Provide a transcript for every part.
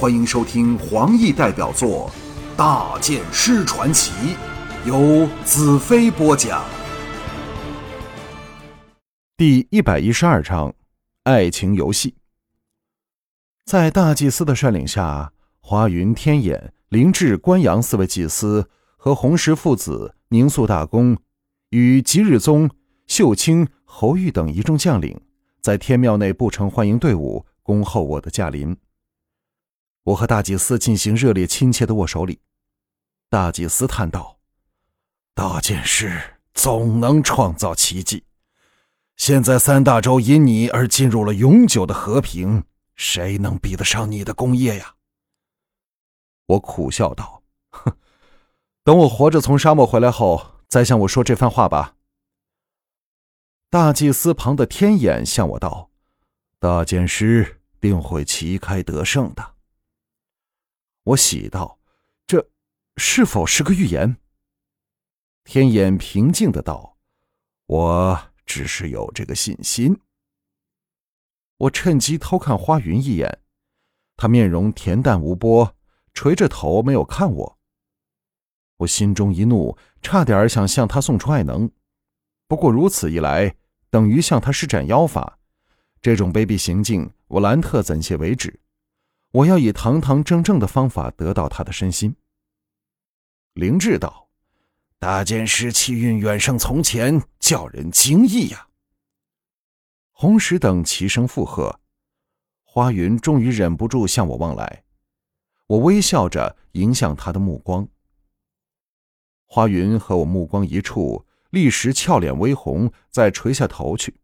欢迎收听黄奕代表作《大剑师传奇》，由子飞播讲。第一百一十二章：爱情游戏。在大祭司的率领下，华云、天眼、灵智、关阳四位祭司和红石父子、宁肃大公与吉日宗、秀清、侯玉等一众将领，在天庙内布成欢迎队伍，恭候我的驾临。我和大祭司进行热烈亲切的握手礼。大祭司叹道：“大剑师总能创造奇迹。现在三大洲因你而进入了永久的和平，谁能比得上你的功业呀？”我苦笑道：“哼，等我活着从沙漠回来后，再向我说这番话吧。”大祭司旁的天眼向我道：“大剑师定会旗开得胜的。”我喜道：“这是否是个预言？”天眼平静的道：“我只是有这个信心。”我趁机偷看花云一眼，他面容恬淡无波，垂着头没有看我。我心中一怒，差点想向他送出爱能，不过如此一来，等于向他施展妖法，这种卑鄙行径，我兰特怎屑为止？我要以堂堂正正的方法得到他的身心。灵智道：“大剑师气运远胜从前，叫人惊异呀。”红石等齐声附和。花云终于忍不住向我望来，我微笑着迎向他的目光。花云和我目光一触，立时俏脸微红，再垂下头去。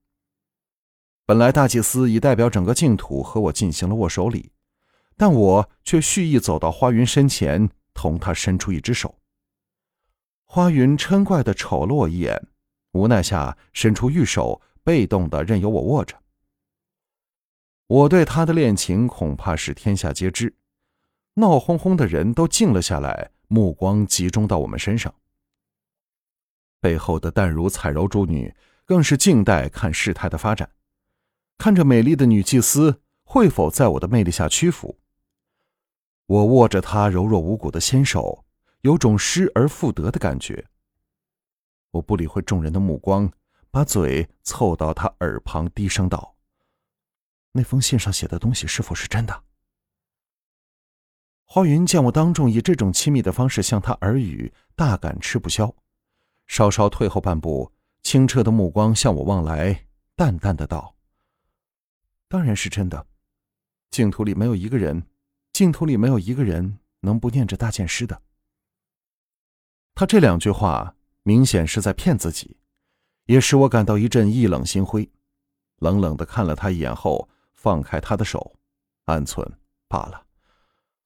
本来大祭司已代表整个净土和我进行了握手礼。但我却蓄意走到花云身前，同他伸出一只手。花云嗔怪的瞅了我一眼，无奈下伸出玉手，被动的任由我握着。我对他的恋情恐怕是天下皆知，闹哄哄的人都静了下来，目光集中到我们身上。背后的淡如彩柔诸女更是静待看事态的发展，看着美丽的女祭司会否在我的魅力下屈服。我握着他柔弱无骨的纤手，有种失而复得的感觉。我不理会众人的目光，把嘴凑到他耳旁，低声道：“那封信上写的东西是否是真的？”花云见我当众以这种亲密的方式向他耳语，大感吃不消，稍稍退后半步，清澈的目光向我望来，淡淡的道：“当然是真的，净土里没有一个人。”净土里没有一个人能不念着大剑师的。他这两句话明显是在骗自己，也使我感到一阵意冷心灰。冷冷的看了他一眼后，放开他的手，暗存罢了。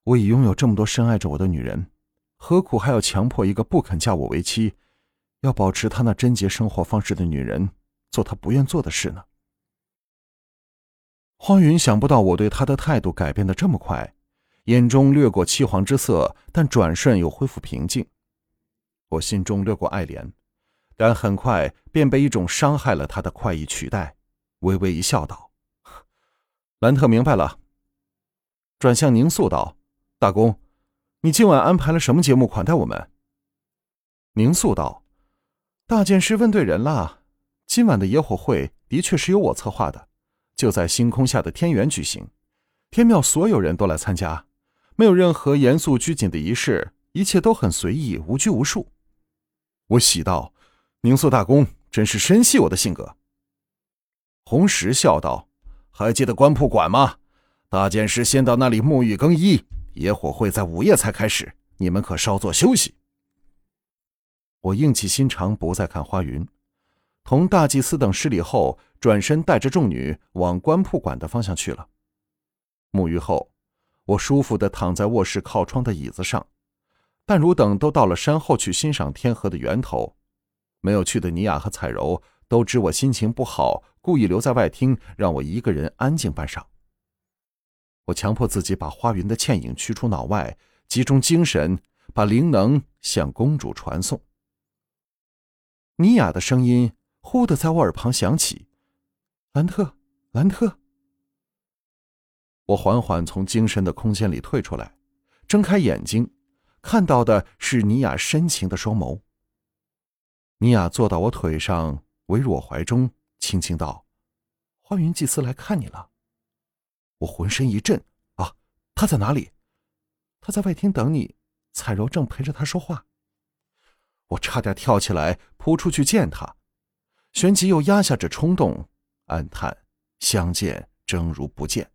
我已拥有这么多深爱着我的女人，何苦还要强迫一个不肯嫁我为妻、要保持她那贞洁生活方式的女人做她不愿做的事呢？荒云想不到我对他的态度改变的这么快。眼中掠过凄惶之色，但转瞬又恢复平静。我心中掠过爱怜，但很快便被一种伤害了他的快意取代。微微一笑，道：“ 兰特明白了。”转向宁肃道：“大公，你今晚安排了什么节目款待我们？”宁肃道：“大剑师问对人了。今晚的野火会的确是由我策划的，就在星空下的天元举行，天庙所有人都来参加。”没有任何严肃拘谨的仪式，一切都很随意，无拘无束。我喜道：“宁肃大公真是深悉我的性格。”红石笑道：“还记得官铺馆吗？大剑师先到那里沐浴更衣，野火会在午夜才开始，你们可稍作休息。”我硬起心肠，不再看花云，同大祭司等施礼后，转身带着众女往官铺馆的方向去了。沐浴后。我舒服的躺在卧室靠窗的椅子上，但如等都到了山后去欣赏天河的源头，没有去的尼雅和彩柔都知我心情不好，故意留在外厅让我一个人安静半晌。我强迫自己把花云的倩影驱出脑外，集中精神，把灵能向公主传送。尼雅的声音忽的在我耳旁响起：“兰特，兰特。”我缓缓从精神的空间里退出来，睁开眼睛，看到的是尼雅深情的双眸。尼雅坐到我腿上，围入我怀中，轻轻道：“花云祭司来看你了。”我浑身一震，啊，他在哪里？他在外厅等你，彩柔正陪着他说话。我差点跳起来扑出去见他，旋即又压下这冲动，暗叹：相见真如不见。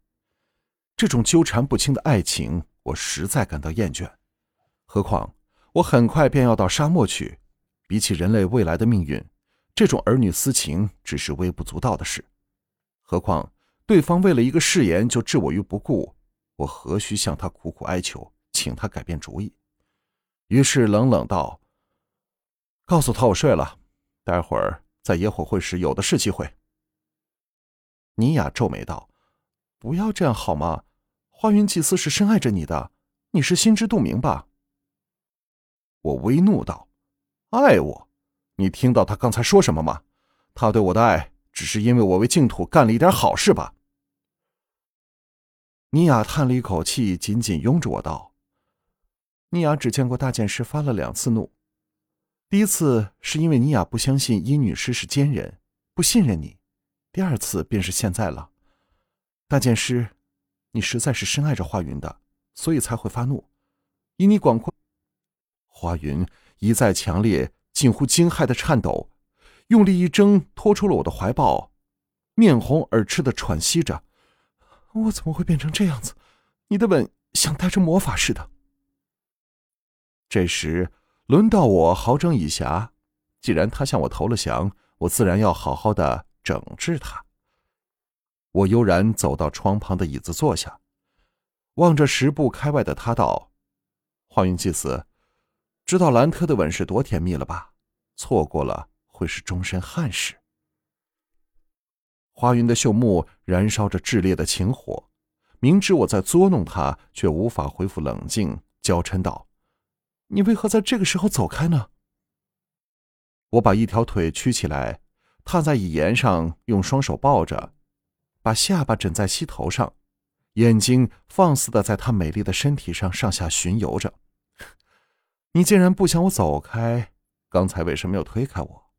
这种纠缠不清的爱情，我实在感到厌倦。何况我很快便要到沙漠去，比起人类未来的命运，这种儿女私情只是微不足道的事。何况对方为了一个誓言就置我于不顾，我何须向他苦苦哀求，请他改变主意？于是冷冷道：“告诉他我睡了，待会儿在野火会时有的是机会。”尼雅皱眉道。不要这样好吗？花云祭司是深爱着你的，你是心知肚明吧？我微怒道：“爱我？你听到他刚才说什么吗？他对我的爱，只是因为我为净土干了一点好事吧？”尼雅叹了一口气，紧紧拥着我道：“尼雅只见过大剑师发了两次怒，第一次是因为尼雅不相信殷女师是奸人，不信任你；第二次便是现在了。”大剑师，你实在是深爱着花云的，所以才会发怒。以你广阔，花云一再强烈、近乎惊骇的颤抖，用力一挣，脱出了我的怀抱，面红耳赤的喘息着。我怎么会变成这样子？你的吻像带着魔法似的。这时轮到我好整以暇，既然他向我投了降，我自然要好好的整治他。我悠然走到窗旁的椅子坐下，望着十步开外的他道：“花云祭司，知道兰特的吻是多甜蜜了吧？错过了会是终身憾事。”花云的秀目燃烧着炽烈的情火，明知我在捉弄他，却无法恢复冷静，娇嗔道：“你为何在这个时候走开呢？”我把一条腿屈起来，踏在椅沿上，用双手抱着。把下巴枕在膝头上，眼睛放肆的在她美丽的身体上上下巡游着。你竟然不想我走开？刚才为什么要推开我？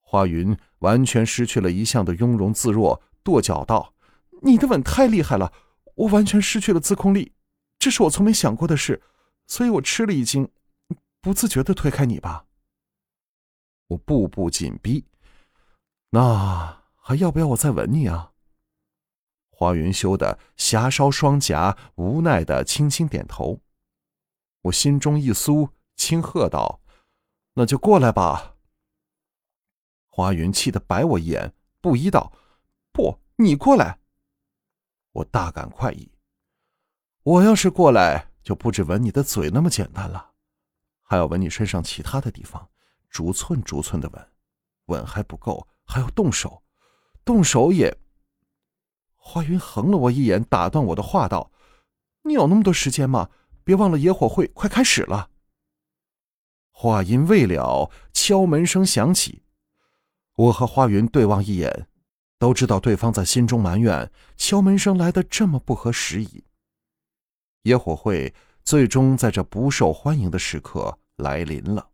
花云完全失去了一向的雍容自若，跺脚道：“你的吻太厉害了，我完全失去了自控力，这是我从没想过的事，所以我吃了一惊，不自觉的推开你吧。”我步步紧逼，那。还要不要我再吻你啊？花云羞的霞烧双颊，无奈的轻轻点头。我心中一酥，轻喝道：“那就过来吧。”花云气得白我一眼，不依道：“不，你过来。”我大感快意。我要是过来，就不止吻你的嘴那么简单了，还要吻你身上其他的地方，逐寸逐寸的吻。吻还不够，还要动手。动手也。花云横了我一眼，打断我的话道：“你有那么多时间吗？别忘了野火会快开始了。”话音未了，敲门声响起。我和花云对望一眼，都知道对方在心中埋怨敲门声来的这么不合时宜。野火会最终在这不受欢迎的时刻来临了。